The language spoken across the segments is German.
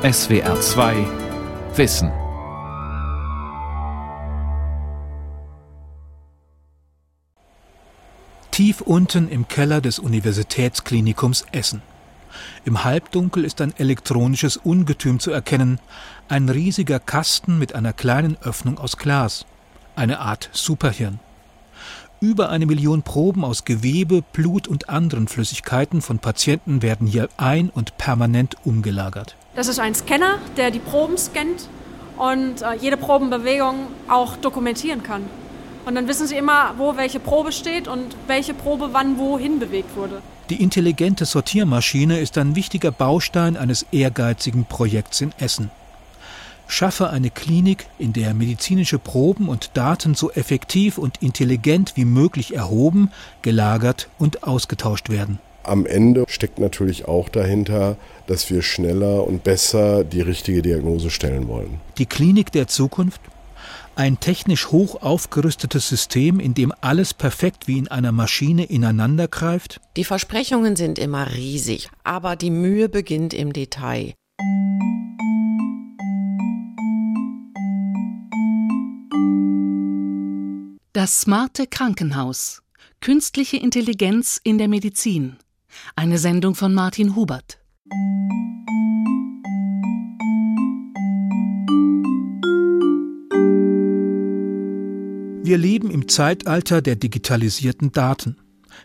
SWR 2 Wissen. Tief unten im Keller des Universitätsklinikums Essen. Im Halbdunkel ist ein elektronisches Ungetüm zu erkennen, ein riesiger Kasten mit einer kleinen Öffnung aus Glas, eine Art Superhirn. Über eine Million Proben aus Gewebe, Blut und anderen Flüssigkeiten von Patienten werden hier ein- und permanent umgelagert. Das ist ein Scanner, der die Proben scannt und äh, jede Probenbewegung auch dokumentieren kann. Und dann wissen Sie immer, wo welche Probe steht und welche Probe wann wohin bewegt wurde. Die intelligente Sortiermaschine ist ein wichtiger Baustein eines ehrgeizigen Projekts in Essen schaffe eine Klinik, in der medizinische Proben und Daten so effektiv und intelligent wie möglich erhoben, gelagert und ausgetauscht werden. Am Ende steckt natürlich auch dahinter, dass wir schneller und besser die richtige Diagnose stellen wollen. Die Klinik der Zukunft? Ein technisch hoch aufgerüstetes System, in dem alles perfekt wie in einer Maschine ineinandergreift? Die Versprechungen sind immer riesig, aber die Mühe beginnt im Detail. Das smarte Krankenhaus. Künstliche Intelligenz in der Medizin. Eine Sendung von Martin Hubert. Wir leben im Zeitalter der digitalisierten Daten.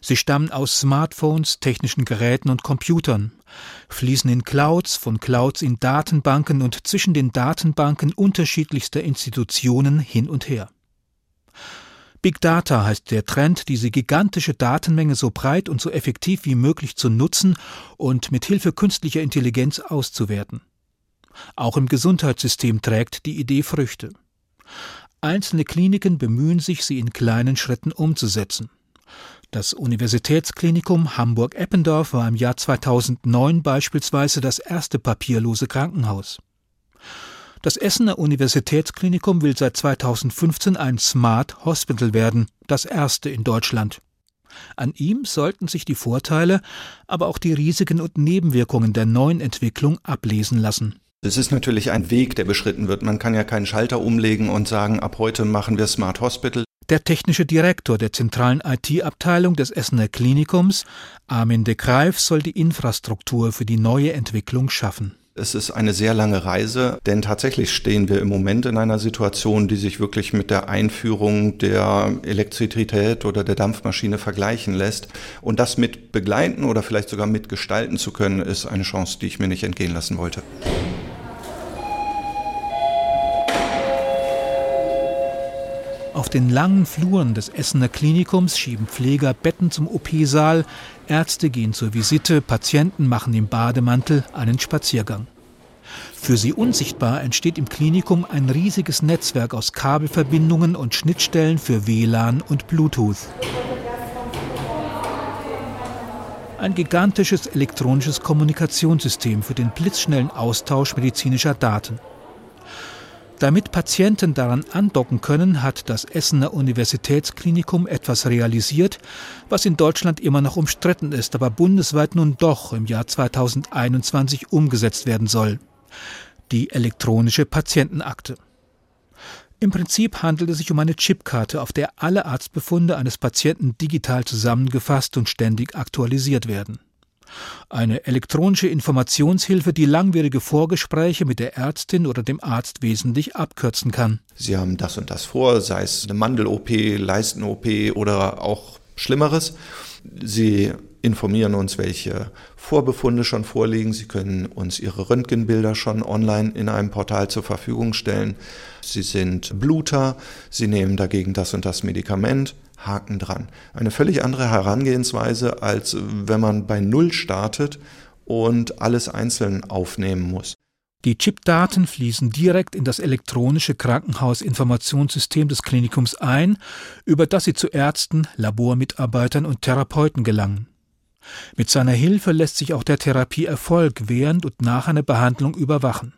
Sie stammen aus Smartphones, technischen Geräten und Computern, fließen in Clouds, von Clouds in Datenbanken und zwischen den Datenbanken unterschiedlichster Institutionen hin und her. Big Data heißt der Trend, diese gigantische Datenmenge so breit und so effektiv wie möglich zu nutzen und mit Hilfe künstlicher Intelligenz auszuwerten. Auch im Gesundheitssystem trägt die Idee Früchte. Einzelne Kliniken bemühen sich, sie in kleinen Schritten umzusetzen. Das Universitätsklinikum Hamburg-Eppendorf war im Jahr 2009 beispielsweise das erste papierlose Krankenhaus. Das Essener Universitätsklinikum will seit 2015 ein Smart Hospital werden, das erste in Deutschland. An ihm sollten sich die Vorteile, aber auch die Risiken und Nebenwirkungen der neuen Entwicklung ablesen lassen. Es ist natürlich ein Weg, der beschritten wird. Man kann ja keinen Schalter umlegen und sagen, ab heute machen wir Smart Hospital. Der technische Direktor der zentralen IT-Abteilung des Essener Klinikums, Armin de Greif, soll die Infrastruktur für die neue Entwicklung schaffen. Es ist eine sehr lange Reise, denn tatsächlich stehen wir im Moment in einer Situation, die sich wirklich mit der Einführung der Elektrizität oder der Dampfmaschine vergleichen lässt. Und das mit begleiten oder vielleicht sogar mitgestalten zu können, ist eine Chance, die ich mir nicht entgehen lassen wollte. Auf den langen Fluren des Essener Klinikums schieben Pfleger Betten zum OP-Saal, Ärzte gehen zur Visite, Patienten machen im Bademantel einen Spaziergang. Für sie unsichtbar entsteht im Klinikum ein riesiges Netzwerk aus Kabelverbindungen und Schnittstellen für WLAN und Bluetooth. Ein gigantisches elektronisches Kommunikationssystem für den blitzschnellen Austausch medizinischer Daten. Damit Patienten daran andocken können, hat das Essener Universitätsklinikum etwas realisiert, was in Deutschland immer noch umstritten ist, aber bundesweit nun doch im Jahr 2021 umgesetzt werden soll. Die elektronische Patientenakte. Im Prinzip handelt es sich um eine Chipkarte, auf der alle Arztbefunde eines Patienten digital zusammengefasst und ständig aktualisiert werden. Eine elektronische Informationshilfe, die langwierige Vorgespräche mit der Ärztin oder dem Arzt wesentlich abkürzen kann. Sie haben das und das vor, sei es eine Mandel-OP, Leisten-OP oder auch Schlimmeres. Sie informieren uns, welche Vorbefunde schon vorliegen. Sie können uns Ihre Röntgenbilder schon online in einem Portal zur Verfügung stellen. Sie sind Bluter, Sie nehmen dagegen das und das Medikament. Haken dran. Eine völlig andere Herangehensweise, als wenn man bei Null startet und alles einzeln aufnehmen muss. Die Chipdaten fließen direkt in das elektronische Krankenhausinformationssystem des Klinikums ein, über das sie zu Ärzten, Labormitarbeitern und Therapeuten gelangen. Mit seiner Hilfe lässt sich auch der Therapieerfolg während und nach einer Behandlung überwachen.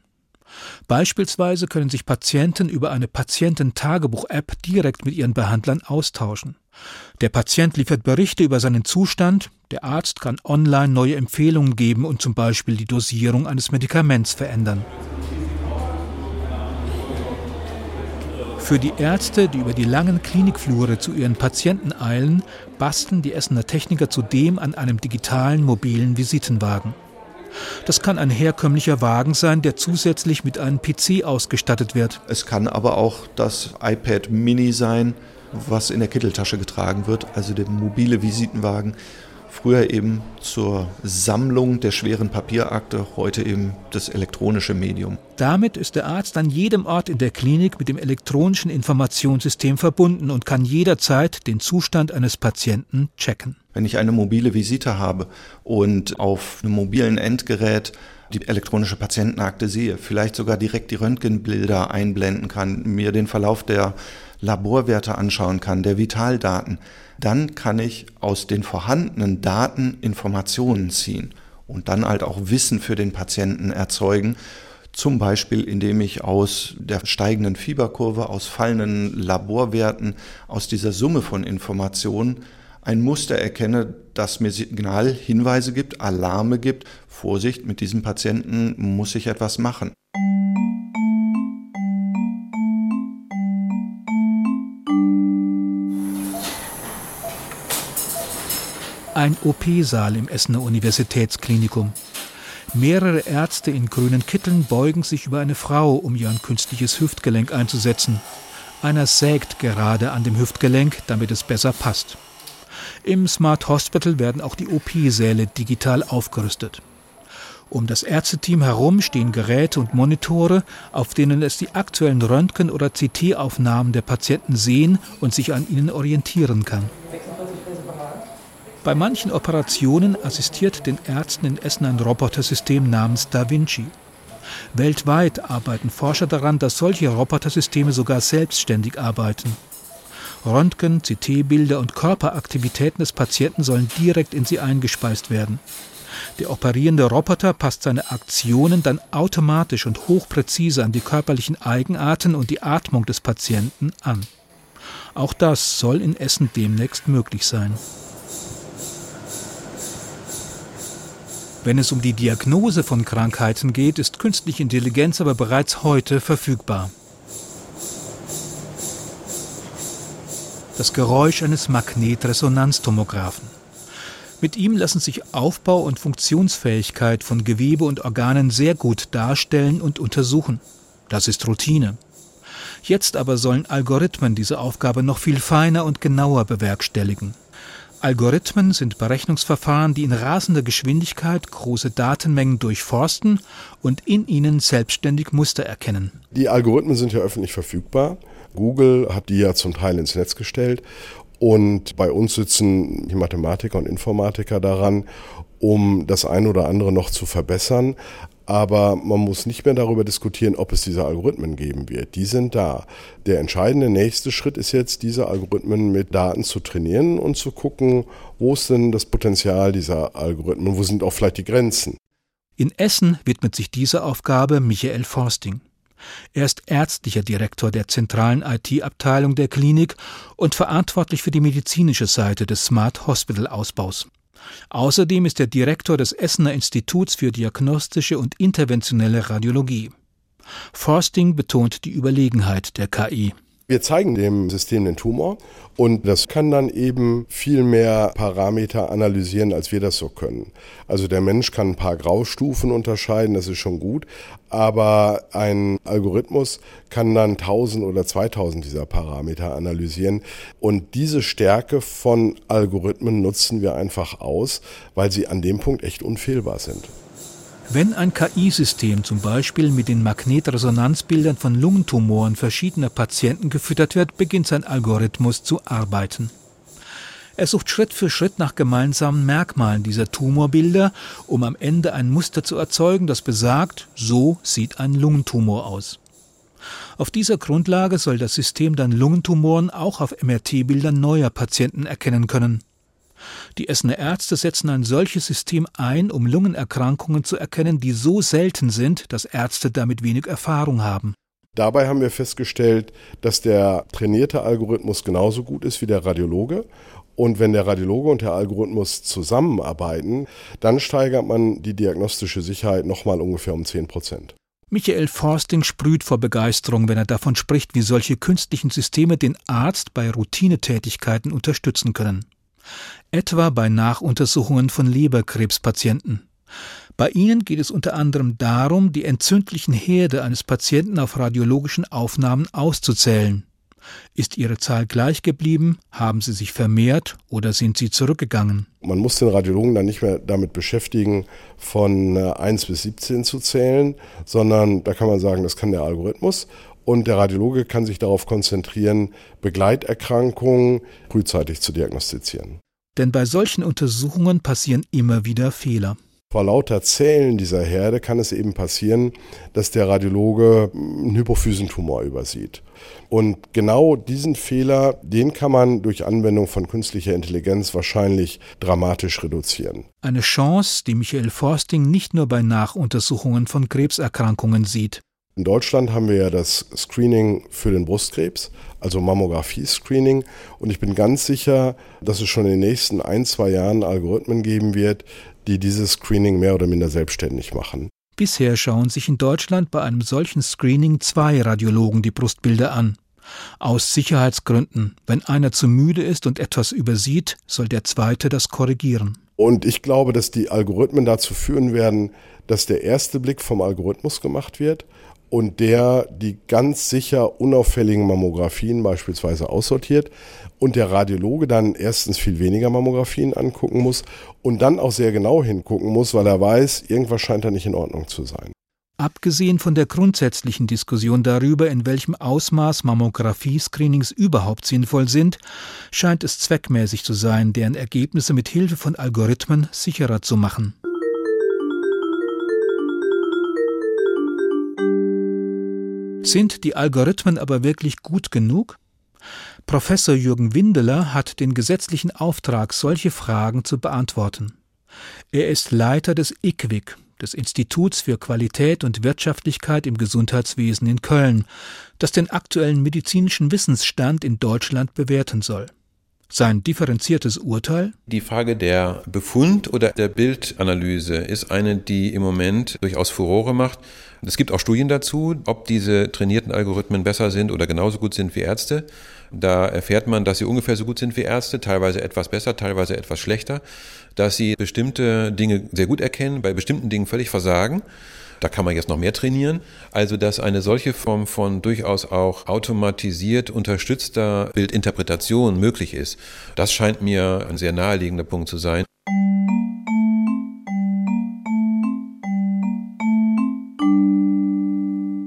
Beispielsweise können sich Patienten über eine Patiententagebuch-App direkt mit ihren Behandlern austauschen. Der Patient liefert Berichte über seinen Zustand, Der Arzt kann online neue Empfehlungen geben und zum Beispiel die Dosierung eines Medikaments verändern. Für die Ärzte, die über die langen Klinikflure zu ihren Patienten eilen, basteln die Essener Techniker zudem an einem digitalen mobilen Visitenwagen. Das kann ein herkömmlicher Wagen sein, der zusätzlich mit einem PC ausgestattet wird. Es kann aber auch das iPad Mini sein, was in der Kitteltasche getragen wird, also der mobile Visitenwagen. Früher eben zur Sammlung der schweren Papierakte, heute eben das elektronische Medium. Damit ist der Arzt an jedem Ort in der Klinik mit dem elektronischen Informationssystem verbunden und kann jederzeit den Zustand eines Patienten checken. Wenn ich eine mobile Visite habe und auf einem mobilen Endgerät die elektronische Patientenakte sehe, vielleicht sogar direkt die Röntgenbilder einblenden kann, mir den Verlauf der Laborwerte anschauen kann, der Vitaldaten, dann kann ich aus den vorhandenen Daten Informationen ziehen und dann halt auch Wissen für den Patienten erzeugen. Zum Beispiel, indem ich aus der steigenden Fieberkurve, aus fallenden Laborwerten, aus dieser Summe von Informationen ein Muster erkenne, das mir Signalhinweise gibt, Alarme gibt. Vorsicht, mit diesem Patienten muss ich etwas machen. Ein OP-Saal im Essener Universitätsklinikum. Mehrere Ärzte in grünen Kitteln beugen sich über eine Frau, um ihr ein künstliches Hüftgelenk einzusetzen. Einer sägt gerade an dem Hüftgelenk, damit es besser passt. Im Smart Hospital werden auch die OP-Säle digital aufgerüstet. Um das Ärzteteam herum stehen Geräte und Monitore, auf denen es die aktuellen Röntgen- oder CT-Aufnahmen der Patienten sehen und sich an ihnen orientieren kann. Bei manchen Operationen assistiert den Ärzten in Essen ein Robotersystem namens Da Vinci. Weltweit arbeiten Forscher daran, dass solche Robotersysteme sogar selbstständig arbeiten. Röntgen, CT-Bilder und Körperaktivitäten des Patienten sollen direkt in sie eingespeist werden. Der operierende Roboter passt seine Aktionen dann automatisch und hochpräzise an die körperlichen Eigenarten und die Atmung des Patienten an. Auch das soll in Essen demnächst möglich sein. Wenn es um die Diagnose von Krankheiten geht, ist künstliche Intelligenz aber bereits heute verfügbar. Das Geräusch eines Magnetresonanztomographen. Mit ihm lassen sich Aufbau und Funktionsfähigkeit von Gewebe und Organen sehr gut darstellen und untersuchen. Das ist Routine. Jetzt aber sollen Algorithmen diese Aufgabe noch viel feiner und genauer bewerkstelligen. Algorithmen sind Berechnungsverfahren, die in rasender Geschwindigkeit große Datenmengen durchforsten und in ihnen selbstständig Muster erkennen. Die Algorithmen sind ja öffentlich verfügbar. Google hat die ja zum Teil ins Netz gestellt und bei uns sitzen die Mathematiker und Informatiker daran, um das eine oder andere noch zu verbessern. Aber man muss nicht mehr darüber diskutieren, ob es diese Algorithmen geben wird. Die sind da. Der entscheidende nächste Schritt ist jetzt, diese Algorithmen mit Daten zu trainieren und zu gucken, wo ist denn das Potenzial dieser Algorithmen, wo sind auch vielleicht die Grenzen. In Essen widmet sich dieser Aufgabe Michael Forsting. Er ist ärztlicher Direktor der zentralen IT-Abteilung der Klinik und verantwortlich für die medizinische Seite des Smart Hospital Ausbaus. Außerdem ist er Direktor des Essener Instituts für diagnostische und interventionelle Radiologie. Forsting betont die Überlegenheit der KI. Wir zeigen dem System den Tumor und das kann dann eben viel mehr Parameter analysieren, als wir das so können. Also der Mensch kann ein paar Graustufen unterscheiden, das ist schon gut, aber ein Algorithmus kann dann 1000 oder 2000 dieser Parameter analysieren und diese Stärke von Algorithmen nutzen wir einfach aus, weil sie an dem Punkt echt unfehlbar sind. Wenn ein KI-System zum Beispiel mit den Magnetresonanzbildern von Lungentumoren verschiedener Patienten gefüttert wird, beginnt sein Algorithmus zu arbeiten. Er sucht Schritt für Schritt nach gemeinsamen Merkmalen dieser Tumorbilder, um am Ende ein Muster zu erzeugen, das besagt, so sieht ein Lungentumor aus. Auf dieser Grundlage soll das System dann Lungentumoren auch auf MRT-Bildern neuer Patienten erkennen können. Die Essener Ärzte setzen ein solches System ein, um Lungenerkrankungen zu erkennen, die so selten sind, dass Ärzte damit wenig Erfahrung haben. Dabei haben wir festgestellt, dass der trainierte Algorithmus genauso gut ist wie der Radiologe Und wenn der Radiologe und der Algorithmus zusammenarbeiten, dann steigert man die diagnostische Sicherheit nochmal ungefähr um 10 Prozent. Michael Forsting sprüht vor Begeisterung, wenn er davon spricht, wie solche künstlichen Systeme den Arzt bei Routinetätigkeiten unterstützen können. Etwa bei Nachuntersuchungen von Leberkrebspatienten. Bei ihnen geht es unter anderem darum, die entzündlichen Herde eines Patienten auf radiologischen Aufnahmen auszuzählen. Ist ihre Zahl gleich geblieben? Haben sie sich vermehrt oder sind sie zurückgegangen? Man muss den Radiologen dann nicht mehr damit beschäftigen, von 1 äh, bis 17 zu zählen, sondern da kann man sagen, das kann der Algorithmus. Und der Radiologe kann sich darauf konzentrieren, Begleiterkrankungen frühzeitig zu diagnostizieren. Denn bei solchen Untersuchungen passieren immer wieder Fehler. Vor lauter Zählen dieser Herde kann es eben passieren, dass der Radiologe einen Hypophysentumor übersieht. Und genau diesen Fehler, den kann man durch Anwendung von künstlicher Intelligenz wahrscheinlich dramatisch reduzieren. Eine Chance, die Michael Forsting nicht nur bei Nachuntersuchungen von Krebserkrankungen sieht. In Deutschland haben wir ja das Screening für den Brustkrebs, also Mammographie-Screening. Und ich bin ganz sicher, dass es schon in den nächsten ein, zwei Jahren Algorithmen geben wird, die dieses Screening mehr oder minder selbstständig machen. Bisher schauen sich in Deutschland bei einem solchen Screening zwei Radiologen die Brustbilder an. Aus Sicherheitsgründen. Wenn einer zu müde ist und etwas übersieht, soll der zweite das korrigieren. Und ich glaube, dass die Algorithmen dazu führen werden, dass der erste Blick vom Algorithmus gemacht wird und der die ganz sicher unauffälligen Mammographien beispielsweise aussortiert und der Radiologe dann erstens viel weniger Mammographien angucken muss und dann auch sehr genau hingucken muss, weil er weiß, irgendwas scheint da nicht in Ordnung zu sein. Abgesehen von der grundsätzlichen Diskussion darüber, in welchem Ausmaß Mammographie-Screenings überhaupt sinnvoll sind, scheint es zweckmäßig zu sein, deren Ergebnisse mit Hilfe von Algorithmen sicherer zu machen. Sind die Algorithmen aber wirklich gut genug? Professor Jürgen Windeler hat den gesetzlichen Auftrag, solche Fragen zu beantworten. Er ist Leiter des IQWIC, des Instituts für Qualität und Wirtschaftlichkeit im Gesundheitswesen in Köln, das den aktuellen medizinischen Wissensstand in Deutschland bewerten soll. Sein differenziertes Urteil? Die Frage der Befund- oder der Bildanalyse ist eine, die im Moment durchaus Furore macht. Es gibt auch Studien dazu, ob diese trainierten Algorithmen besser sind oder genauso gut sind wie Ärzte. Da erfährt man, dass sie ungefähr so gut sind wie Ärzte, teilweise etwas besser, teilweise etwas schlechter, dass sie bestimmte Dinge sehr gut erkennen, bei bestimmten Dingen völlig versagen. Da kann man jetzt noch mehr trainieren. Also, dass eine solche Form von durchaus auch automatisiert unterstützter Bildinterpretation möglich ist, das scheint mir ein sehr naheliegender Punkt zu sein.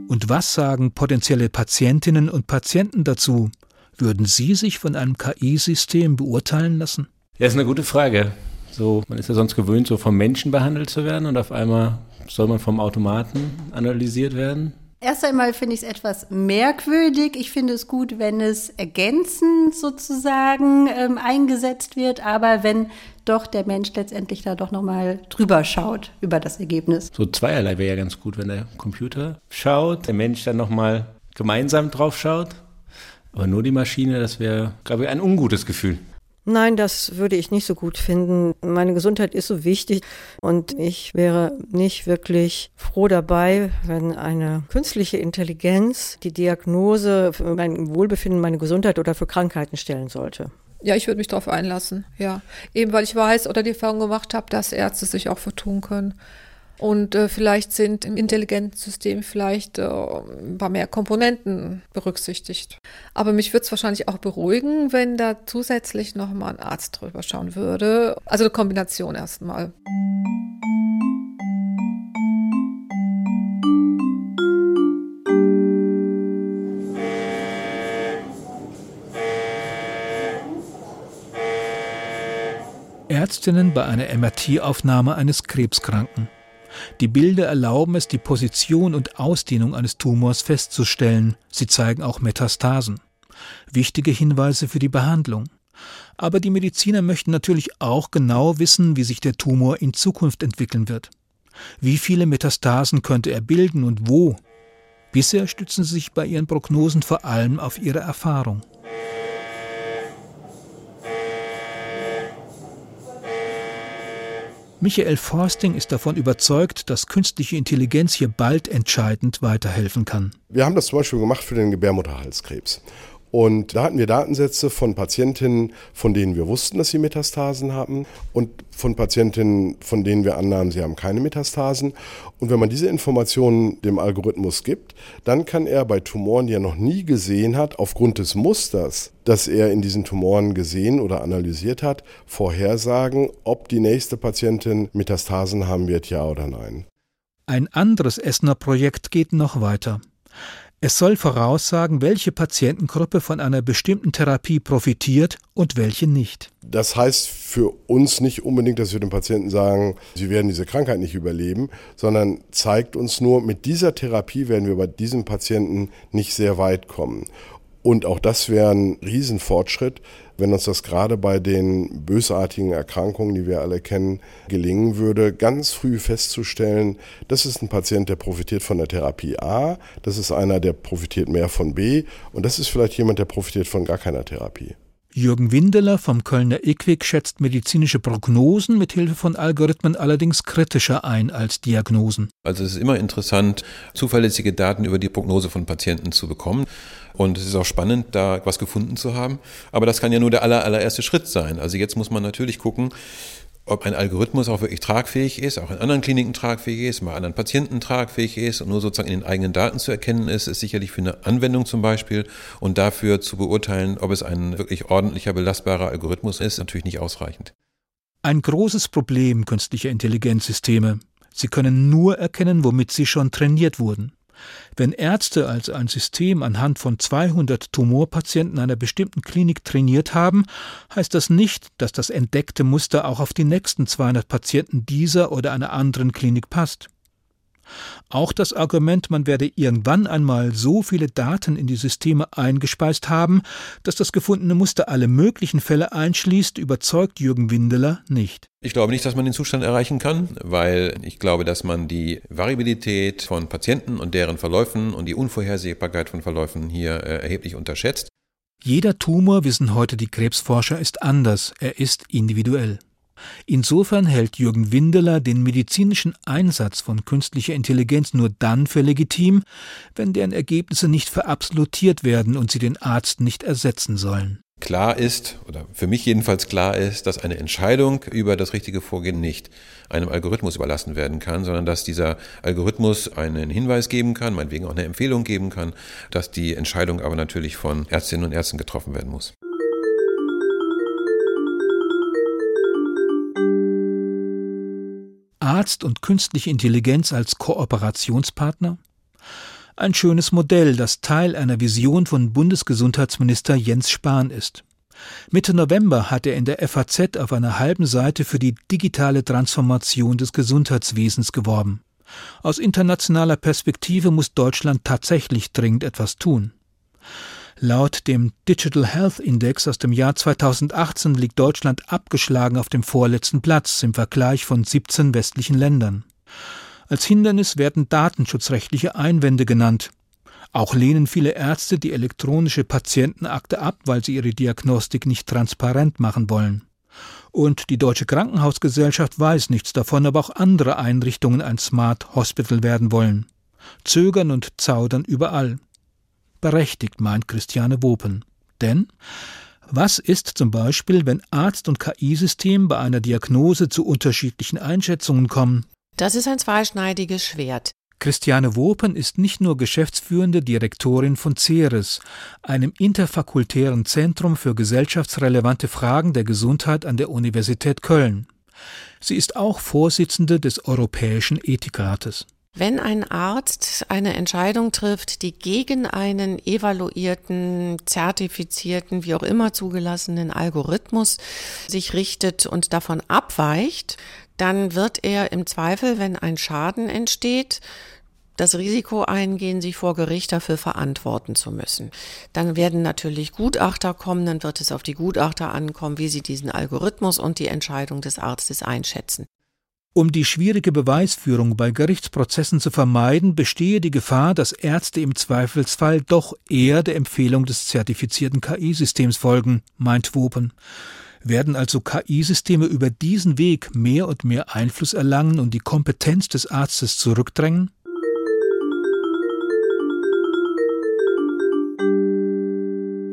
Und was sagen potenzielle Patientinnen und Patienten dazu? Würden Sie sich von einem KI-System beurteilen lassen? Ja, ist eine gute Frage. So, man ist ja sonst gewöhnt, so vom Menschen behandelt zu werden und auf einmal soll man vom Automaten analysiert werden? Erst einmal finde ich es etwas merkwürdig. Ich finde es gut, wenn es ergänzend sozusagen ähm, eingesetzt wird, aber wenn doch der Mensch letztendlich da doch nochmal drüber schaut über das Ergebnis. So zweierlei wäre ja ganz gut, wenn der Computer schaut, der Mensch dann nochmal gemeinsam drauf schaut. Aber nur die Maschine, das wäre, glaube ich, ein ungutes Gefühl. Nein, das würde ich nicht so gut finden. Meine Gesundheit ist so wichtig und ich wäre nicht wirklich froh dabei, wenn eine künstliche Intelligenz die Diagnose für mein Wohlbefinden, meine Gesundheit oder für Krankheiten stellen sollte. Ja, ich würde mich darauf einlassen, ja. Eben weil ich weiß oder die Erfahrung gemacht habe, dass Ärzte sich auch vertun können. Und äh, vielleicht sind im intelligenten System vielleicht äh, ein paar mehr Komponenten berücksichtigt. Aber mich würde es wahrscheinlich auch beruhigen, wenn da zusätzlich nochmal ein Arzt drüber schauen würde. Also eine Kombination erstmal. Ärztinnen bei einer MRT-Aufnahme eines Krebskranken. Die Bilder erlauben es, die Position und Ausdehnung eines Tumors festzustellen. Sie zeigen auch Metastasen. Wichtige Hinweise für die Behandlung. Aber die Mediziner möchten natürlich auch genau wissen, wie sich der Tumor in Zukunft entwickeln wird. Wie viele Metastasen könnte er bilden und wo? Bisher stützen sie sich bei ihren Prognosen vor allem auf ihre Erfahrung. Michael Forsting ist davon überzeugt, dass künstliche Intelligenz hier bald entscheidend weiterhelfen kann. Wir haben das zum Beispiel gemacht für den Gebärmutterhalskrebs. Und da hatten wir Datensätze von Patientinnen, von denen wir wussten, dass sie Metastasen haben und von Patientinnen, von denen wir annahmen, sie haben keine Metastasen. Und wenn man diese Informationen dem Algorithmus gibt, dann kann er bei Tumoren, die er noch nie gesehen hat, aufgrund des Musters, das er in diesen Tumoren gesehen oder analysiert hat, vorhersagen, ob die nächste Patientin Metastasen haben wird, ja oder nein. Ein anderes Essener Projekt geht noch weiter. Es soll voraussagen, welche Patientengruppe von einer bestimmten Therapie profitiert und welche nicht. Das heißt für uns nicht unbedingt, dass wir dem Patienten sagen, sie werden diese Krankheit nicht überleben, sondern zeigt uns nur, mit dieser Therapie werden wir bei diesem Patienten nicht sehr weit kommen. Und auch das wäre ein Riesenfortschritt, wenn uns das gerade bei den bösartigen Erkrankungen, die wir alle kennen, gelingen würde, ganz früh festzustellen, das ist ein Patient, der profitiert von der Therapie A, das ist einer, der profitiert mehr von B und das ist vielleicht jemand, der profitiert von gar keiner Therapie. Jürgen Windeler vom Kölner IQWIC schätzt medizinische Prognosen mit Hilfe von Algorithmen allerdings kritischer ein als Diagnosen. Also es ist immer interessant, zuverlässige Daten über die Prognose von Patienten zu bekommen. Und es ist auch spannend, da was gefunden zu haben. Aber das kann ja nur der aller, allererste Schritt sein. Also jetzt muss man natürlich gucken, ob ein Algorithmus auch wirklich tragfähig ist, auch in anderen Kliniken tragfähig ist, bei anderen Patienten tragfähig ist und nur sozusagen in den eigenen Daten zu erkennen ist, ist sicherlich für eine Anwendung zum Beispiel und dafür zu beurteilen, ob es ein wirklich ordentlicher, belastbarer Algorithmus ist, natürlich nicht ausreichend. Ein großes Problem künstlicher Intelligenzsysteme. Sie können nur erkennen, womit sie schon trainiert wurden. Wenn Ärzte also ein System anhand von 200 Tumorpatienten einer bestimmten Klinik trainiert haben, heißt das nicht, dass das entdeckte Muster auch auf die nächsten 200 Patienten dieser oder einer anderen Klinik passt. Auch das Argument, man werde irgendwann einmal so viele Daten in die Systeme eingespeist haben, dass das gefundene Muster alle möglichen Fälle einschließt, überzeugt Jürgen Windeler nicht. Ich glaube nicht, dass man den Zustand erreichen kann, weil ich glaube, dass man die Variabilität von Patienten und deren Verläufen und die Unvorhersehbarkeit von Verläufen hier äh, erheblich unterschätzt. Jeder Tumor, wissen heute die Krebsforscher, ist anders, er ist individuell. Insofern hält Jürgen Windeler den medizinischen Einsatz von künstlicher Intelligenz nur dann für legitim, wenn deren Ergebnisse nicht verabsolutiert werden und sie den Arzt nicht ersetzen sollen. Klar ist, oder für mich jedenfalls klar ist, dass eine Entscheidung über das richtige Vorgehen nicht einem Algorithmus überlassen werden kann, sondern dass dieser Algorithmus einen Hinweis geben kann, meinetwegen auch eine Empfehlung geben kann, dass die Entscheidung aber natürlich von Ärztinnen und Ärzten getroffen werden muss. Arzt und künstliche Intelligenz als Kooperationspartner? Ein schönes Modell, das Teil einer Vision von Bundesgesundheitsminister Jens Spahn ist. Mitte November hat er in der FAZ auf einer halben Seite für die digitale Transformation des Gesundheitswesens geworben. Aus internationaler Perspektive muss Deutschland tatsächlich dringend etwas tun. Laut dem Digital Health Index aus dem Jahr 2018 liegt Deutschland abgeschlagen auf dem vorletzten Platz im Vergleich von 17 westlichen Ländern. Als Hindernis werden datenschutzrechtliche Einwände genannt. Auch lehnen viele Ärzte die elektronische Patientenakte ab, weil sie ihre Diagnostik nicht transparent machen wollen. Und die Deutsche Krankenhausgesellschaft weiß nichts davon, ob auch andere Einrichtungen ein Smart Hospital werden wollen. Zögern und zaudern überall berechtigt, meint Christiane Wopen. Denn was ist zum Beispiel, wenn Arzt und KI-System bei einer Diagnose zu unterschiedlichen Einschätzungen kommen? Das ist ein zweischneidiges Schwert. Christiane Wopen ist nicht nur geschäftsführende Direktorin von CERES, einem interfakultären Zentrum für gesellschaftsrelevante Fragen der Gesundheit an der Universität Köln. Sie ist auch Vorsitzende des Europäischen Ethikrates. Wenn ein Arzt eine Entscheidung trifft, die gegen einen evaluierten, zertifizierten, wie auch immer zugelassenen Algorithmus sich richtet und davon abweicht, dann wird er im Zweifel, wenn ein Schaden entsteht, das Risiko eingehen, sich vor Gericht dafür verantworten zu müssen. Dann werden natürlich Gutachter kommen, dann wird es auf die Gutachter ankommen, wie sie diesen Algorithmus und die Entscheidung des Arztes einschätzen. Um die schwierige Beweisführung bei Gerichtsprozessen zu vermeiden, bestehe die Gefahr, dass Ärzte im Zweifelsfall doch eher der Empfehlung des zertifizierten KI-Systems folgen, meint Wopen. Werden also KI-Systeme über diesen Weg mehr und mehr Einfluss erlangen und die Kompetenz des Arztes zurückdrängen?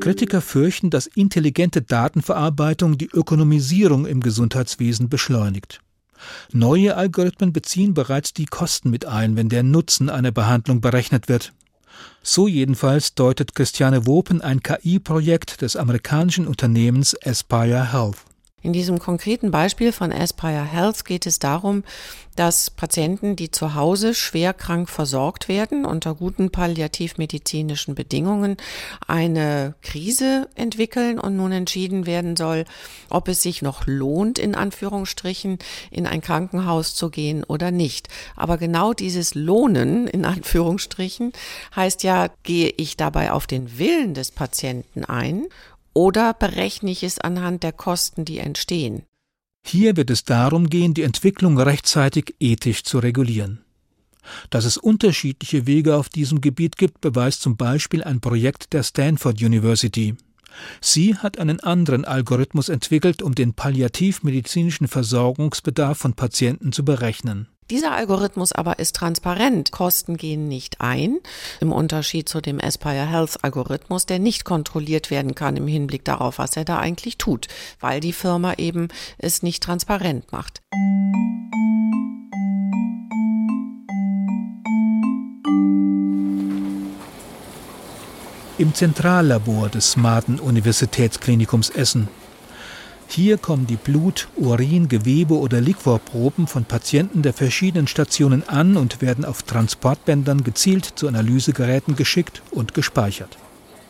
Kritiker fürchten, dass intelligente Datenverarbeitung die Ökonomisierung im Gesundheitswesen beschleunigt. Neue Algorithmen beziehen bereits die Kosten mit ein, wenn der Nutzen einer Behandlung berechnet wird. So jedenfalls deutet Christiane Wopen ein KI-Projekt des amerikanischen Unternehmens Aspire Health. In diesem konkreten Beispiel von Aspire Health geht es darum, dass Patienten, die zu Hause schwer krank versorgt werden, unter guten palliativmedizinischen Bedingungen eine Krise entwickeln und nun entschieden werden soll, ob es sich noch lohnt, in Anführungsstrichen, in ein Krankenhaus zu gehen oder nicht. Aber genau dieses Lohnen, in Anführungsstrichen, heißt ja, gehe ich dabei auf den Willen des Patienten ein oder berechne ich es anhand der Kosten, die entstehen? Hier wird es darum gehen, die Entwicklung rechtzeitig ethisch zu regulieren. Dass es unterschiedliche Wege auf diesem Gebiet gibt, beweist zum Beispiel ein Projekt der Stanford University. Sie hat einen anderen Algorithmus entwickelt, um den palliativmedizinischen Versorgungsbedarf von Patienten zu berechnen. Dieser Algorithmus aber ist transparent. Kosten gehen nicht ein, im Unterschied zu dem Aspire Health Algorithmus, der nicht kontrolliert werden kann im Hinblick darauf, was er da eigentlich tut, weil die Firma eben es nicht transparent macht. Im Zentrallabor des smarten Universitätsklinikums Essen hier kommen die Blut-, Urin-, Gewebe- oder Liquorproben von Patienten der verschiedenen Stationen an und werden auf Transportbändern gezielt zu Analysegeräten geschickt und gespeichert.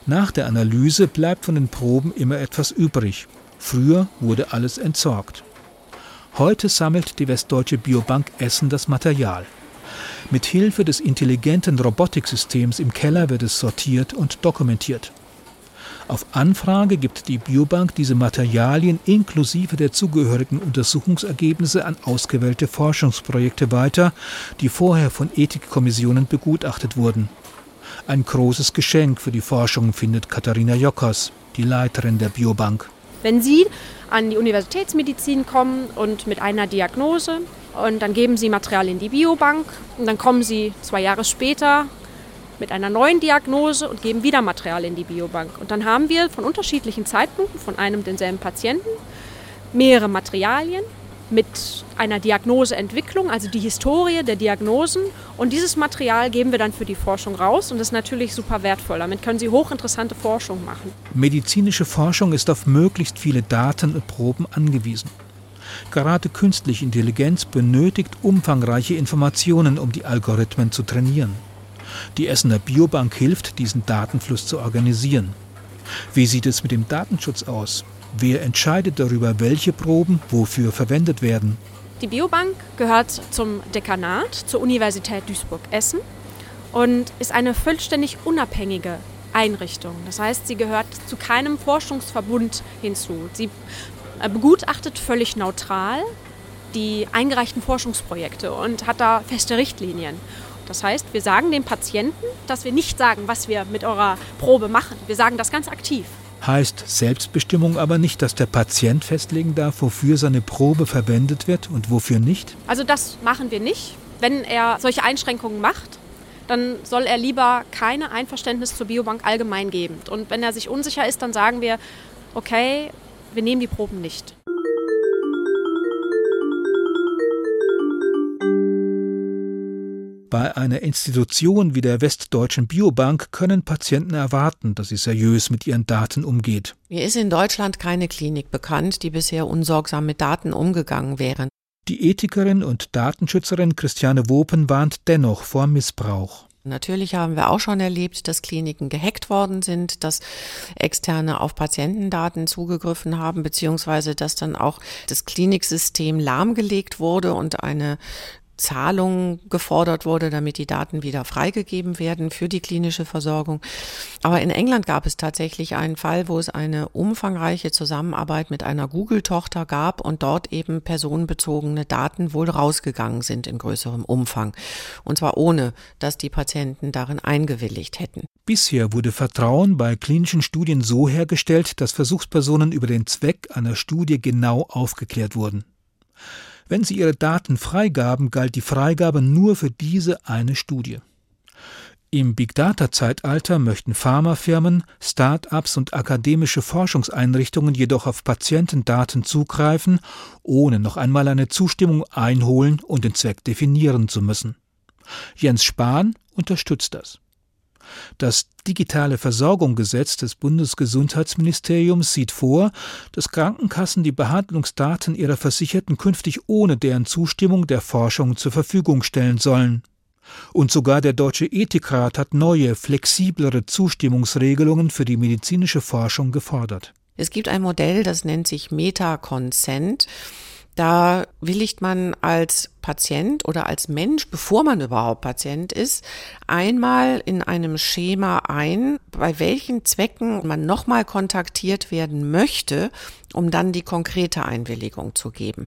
Nach der Analyse bleibt von den Proben immer etwas übrig. Früher wurde alles entsorgt. Heute sammelt die Westdeutsche Biobank Essen das Material. Mit Hilfe des intelligenten Robotiksystems im Keller wird es sortiert und dokumentiert. Auf Anfrage gibt die Biobank diese Materialien inklusive der zugehörigen Untersuchungsergebnisse an ausgewählte Forschungsprojekte weiter, die vorher von Ethikkommissionen begutachtet wurden. Ein großes Geschenk für die Forschung findet Katharina Jockers, die Leiterin der Biobank. Wenn Sie an die Universitätsmedizin kommen und mit einer Diagnose und dann geben Sie Material in die Biobank und dann kommen Sie zwei Jahre später mit einer neuen Diagnose und geben wieder Material in die Biobank. Und dann haben wir von unterschiedlichen Zeitpunkten von einem denselben Patienten mehrere Materialien mit einer Diagnoseentwicklung, also die Historie der Diagnosen. Und dieses Material geben wir dann für die Forschung raus und das ist natürlich super wertvoll. Damit können Sie hochinteressante Forschung machen. Medizinische Forschung ist auf möglichst viele Daten und Proben angewiesen. Gerade künstliche Intelligenz benötigt umfangreiche Informationen, um die Algorithmen zu trainieren. Die Essener Biobank hilft, diesen Datenfluss zu organisieren. Wie sieht es mit dem Datenschutz aus? Wer entscheidet darüber, welche Proben wofür verwendet werden? Die Biobank gehört zum Dekanat, zur Universität Duisburg-Essen und ist eine vollständig unabhängige Einrichtung. Das heißt, sie gehört zu keinem Forschungsverbund hinzu. Sie äh, begutachtet völlig neutral die eingereichten Forschungsprojekte und hat da feste Richtlinien. Das heißt, wir sagen dem Patienten, dass wir nicht sagen, was wir mit eurer Probe machen. Wir sagen das ganz aktiv. Heißt Selbstbestimmung aber nicht, dass der Patient festlegen darf, wofür seine Probe verwendet wird und wofür nicht? Also das machen wir nicht. Wenn er solche Einschränkungen macht, dann soll er lieber keine Einverständnis zur Biobank allgemein geben. Und wenn er sich unsicher ist, dann sagen wir, okay, wir nehmen die Proben nicht. Bei einer Institution wie der Westdeutschen Biobank können Patienten erwarten, dass sie seriös mit ihren Daten umgeht. Mir ist in Deutschland keine Klinik bekannt, die bisher unsorgsam mit Daten umgegangen wäre. Die Ethikerin und Datenschützerin Christiane Wopen warnt dennoch vor Missbrauch. Natürlich haben wir auch schon erlebt, dass Kliniken gehackt worden sind, dass Externe auf Patientendaten zugegriffen haben, beziehungsweise dass dann auch das Kliniksystem lahmgelegt wurde und eine Zahlung gefordert wurde, damit die Daten wieder freigegeben werden für die klinische Versorgung. Aber in England gab es tatsächlich einen Fall, wo es eine umfangreiche Zusammenarbeit mit einer Google-Tochter gab und dort eben personenbezogene Daten wohl rausgegangen sind in größerem Umfang. Und zwar ohne, dass die Patienten darin eingewilligt hätten. Bisher wurde Vertrauen bei klinischen Studien so hergestellt, dass Versuchspersonen über den Zweck einer Studie genau aufgeklärt wurden. Wenn sie ihre Daten freigaben, galt die Freigabe nur für diese eine Studie. Im Big Data Zeitalter möchten Pharmafirmen, Start-ups und akademische Forschungseinrichtungen jedoch auf Patientendaten zugreifen, ohne noch einmal eine Zustimmung einholen und den Zweck definieren zu müssen. Jens Spahn unterstützt das. Das digitale Versorgungsgesetz des Bundesgesundheitsministeriums sieht vor, dass Krankenkassen die Behandlungsdaten ihrer Versicherten künftig ohne deren Zustimmung der Forschung zur Verfügung stellen sollen. Und sogar der Deutsche Ethikrat hat neue, flexiblere Zustimmungsregelungen für die medizinische Forschung gefordert. Es gibt ein Modell, das nennt sich Meta-Consent. Da willigt man als Patient oder als Mensch, bevor man überhaupt Patient ist, einmal in einem Schema ein, bei welchen Zwecken man nochmal kontaktiert werden möchte, um dann die konkrete Einwilligung zu geben.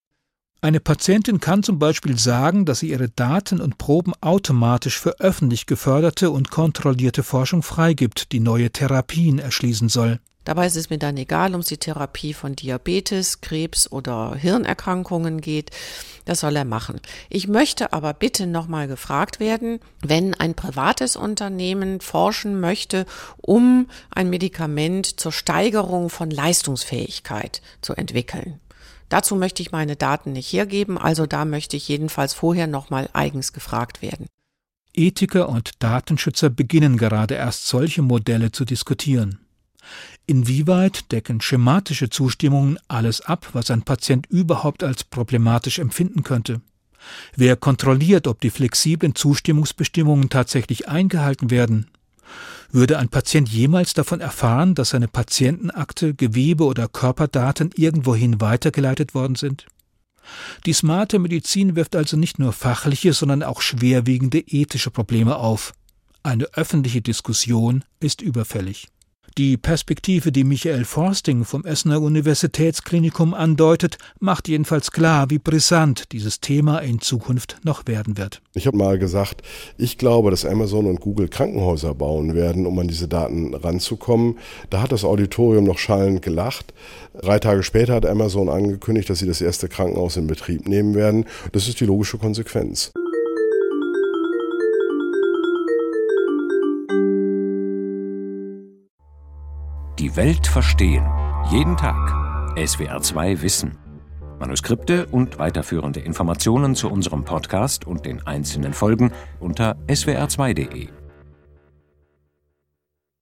Eine Patientin kann zum Beispiel sagen, dass sie ihre Daten und Proben automatisch für öffentlich geförderte und kontrollierte Forschung freigibt, die neue Therapien erschließen soll. Dabei ist es mir dann egal, ob es die Therapie von Diabetes, Krebs oder Hirnerkrankungen geht. Das soll er machen. Ich möchte aber bitte nochmal gefragt werden, wenn ein privates Unternehmen forschen möchte, um ein Medikament zur Steigerung von Leistungsfähigkeit zu entwickeln. Dazu möchte ich meine Daten nicht hergeben, also da möchte ich jedenfalls vorher nochmal eigens gefragt werden. Ethiker und Datenschützer beginnen gerade erst solche Modelle zu diskutieren. Inwieweit decken schematische Zustimmungen alles ab, was ein Patient überhaupt als problematisch empfinden könnte? Wer kontrolliert, ob die flexiblen Zustimmungsbestimmungen tatsächlich eingehalten werden? Würde ein Patient jemals davon erfahren, dass seine Patientenakte, Gewebe oder Körperdaten irgendwohin weitergeleitet worden sind? Die smarte Medizin wirft also nicht nur fachliche, sondern auch schwerwiegende ethische Probleme auf. Eine öffentliche Diskussion ist überfällig. Die Perspektive, die Michael Forsting vom Essener Universitätsklinikum andeutet, macht jedenfalls klar, wie brisant dieses Thema in Zukunft noch werden wird. Ich habe mal gesagt, ich glaube, dass Amazon und Google Krankenhäuser bauen werden, um an diese Daten ranzukommen. Da hat das Auditorium noch schallend gelacht. Drei Tage später hat Amazon angekündigt, dass sie das erste Krankenhaus in Betrieb nehmen werden. Das ist die logische Konsequenz. Die Welt verstehen. Jeden Tag. SWR2 Wissen. Manuskripte und weiterführende Informationen zu unserem Podcast und den einzelnen Folgen unter swr2.de.